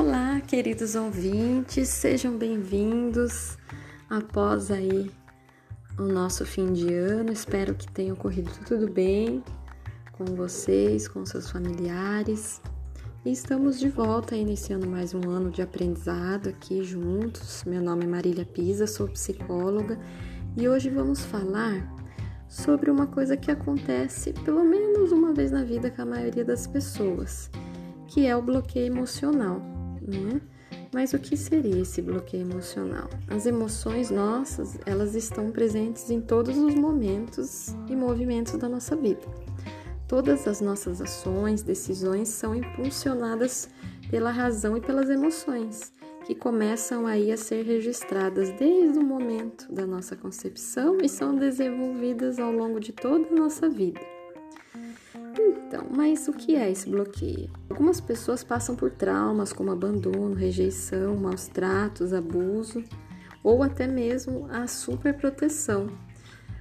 Olá, queridos ouvintes, sejam bem-vindos após aí o nosso fim de ano. Espero que tenha ocorrido tudo bem com vocês, com seus familiares. E estamos de volta iniciando mais um ano de aprendizado aqui juntos. Meu nome é Marília Pisa, sou psicóloga e hoje vamos falar sobre uma coisa que acontece pelo menos uma vez na vida com a maioria das pessoas, que é o bloqueio emocional não é? Mas o que seria esse bloqueio emocional? As emoções nossas, elas estão presentes em todos os momentos e movimentos da nossa vida. Todas as nossas ações, decisões são impulsionadas pela razão e pelas emoções, que começam aí a ser registradas desde o momento da nossa concepção e são desenvolvidas ao longo de toda a nossa vida. Então, mas o que é esse bloqueio? Algumas pessoas passam por traumas como abandono, rejeição, maus tratos, abuso ou até mesmo a superproteção,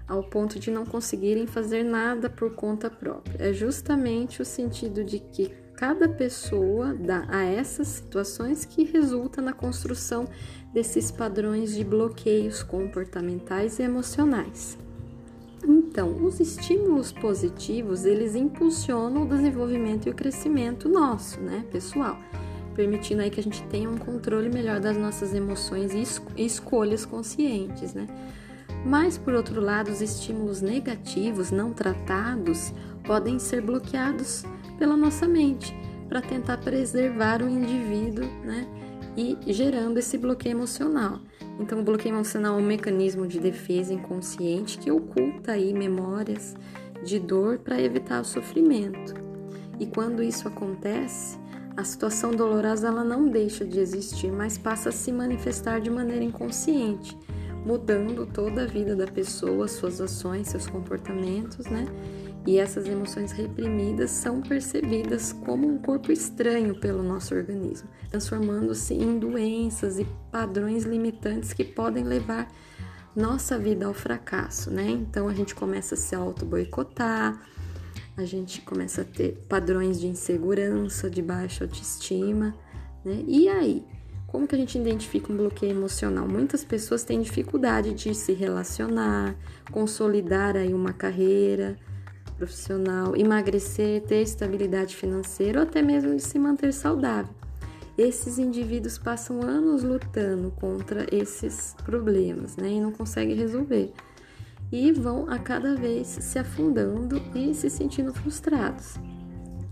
ao ponto de não conseguirem fazer nada por conta própria. É justamente o sentido de que cada pessoa dá a essas situações que resulta na construção desses padrões de bloqueios comportamentais e emocionais. Então, os estímulos positivos, eles impulsionam o desenvolvimento e o crescimento nosso, né, pessoal, permitindo aí que a gente tenha um controle melhor das nossas emoções e, es escolhas conscientes, né? Mas por outro lado, os estímulos negativos não tratados podem ser bloqueados pela nossa mente para tentar preservar o indivíduo, né? E gerando esse bloqueio emocional. Então, o bloqueio emocional é um mecanismo de defesa inconsciente que oculta aí memórias de dor para evitar o sofrimento. E quando isso acontece, a situação dolorosa ela não deixa de existir, mas passa a se manifestar de maneira inconsciente, mudando toda a vida da pessoa, suas ações, seus comportamentos, né? E essas emoções reprimidas são percebidas como um corpo estranho pelo nosso organismo, transformando-se em doenças e padrões limitantes que podem levar nossa vida ao fracasso, né? Então a gente começa a se auto-boicotar, a gente começa a ter padrões de insegurança, de baixa autoestima, né? E aí, como que a gente identifica um bloqueio emocional? Muitas pessoas têm dificuldade de se relacionar, consolidar aí uma carreira, profissional, emagrecer, ter estabilidade financeira ou até mesmo de se manter saudável. Esses indivíduos passam anos lutando contra esses problemas né, e não conseguem resolver. E vão a cada vez se afundando e se sentindo frustrados.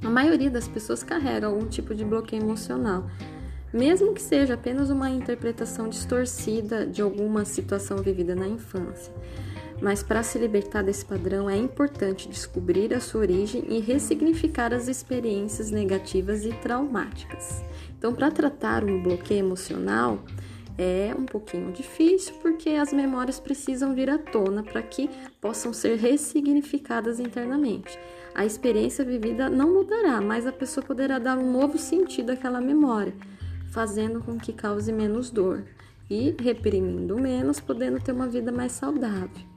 A maioria das pessoas carrega algum tipo de bloqueio emocional, mesmo que seja apenas uma interpretação distorcida de alguma situação vivida na infância. Mas para se libertar desse padrão é importante descobrir a sua origem e ressignificar as experiências negativas e traumáticas. Então, para tratar um bloqueio emocional, é um pouquinho difícil porque as memórias precisam vir à tona para que possam ser ressignificadas internamente. A experiência vivida não mudará, mas a pessoa poderá dar um novo sentido àquela memória, fazendo com que cause menos dor e reprimindo menos, podendo ter uma vida mais saudável.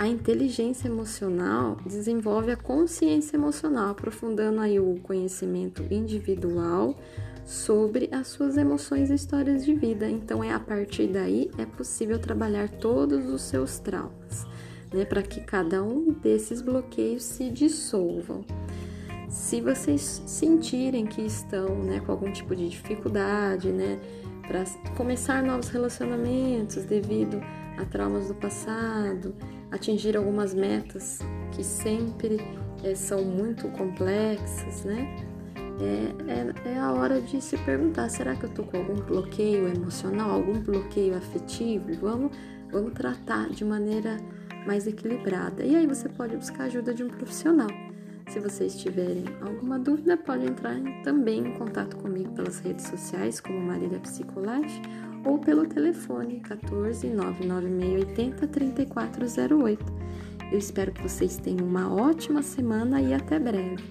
A inteligência emocional desenvolve a consciência emocional, aprofundando aí o conhecimento individual sobre as suas emoções e histórias de vida. Então é a partir daí é possível trabalhar todos os seus traumas, né, para que cada um desses bloqueios se dissolvam. Se vocês sentirem que estão, né, com algum tipo de dificuldade, né, para começar novos relacionamentos devido a traumas do passado, atingir algumas metas que sempre é, são muito complexas, né? É, é, é, a hora de se perguntar: será que eu tô com algum bloqueio emocional, algum bloqueio afetivo? Vamos, vamos tratar de maneira mais equilibrada. E aí você pode buscar ajuda de um profissional. Se vocês tiverem alguma dúvida, pode entrar também em contato comigo pelas redes sociais, como Marília Psicolife ou pelo telefone 14 99680 3408. Eu espero que vocês tenham uma ótima semana e até breve.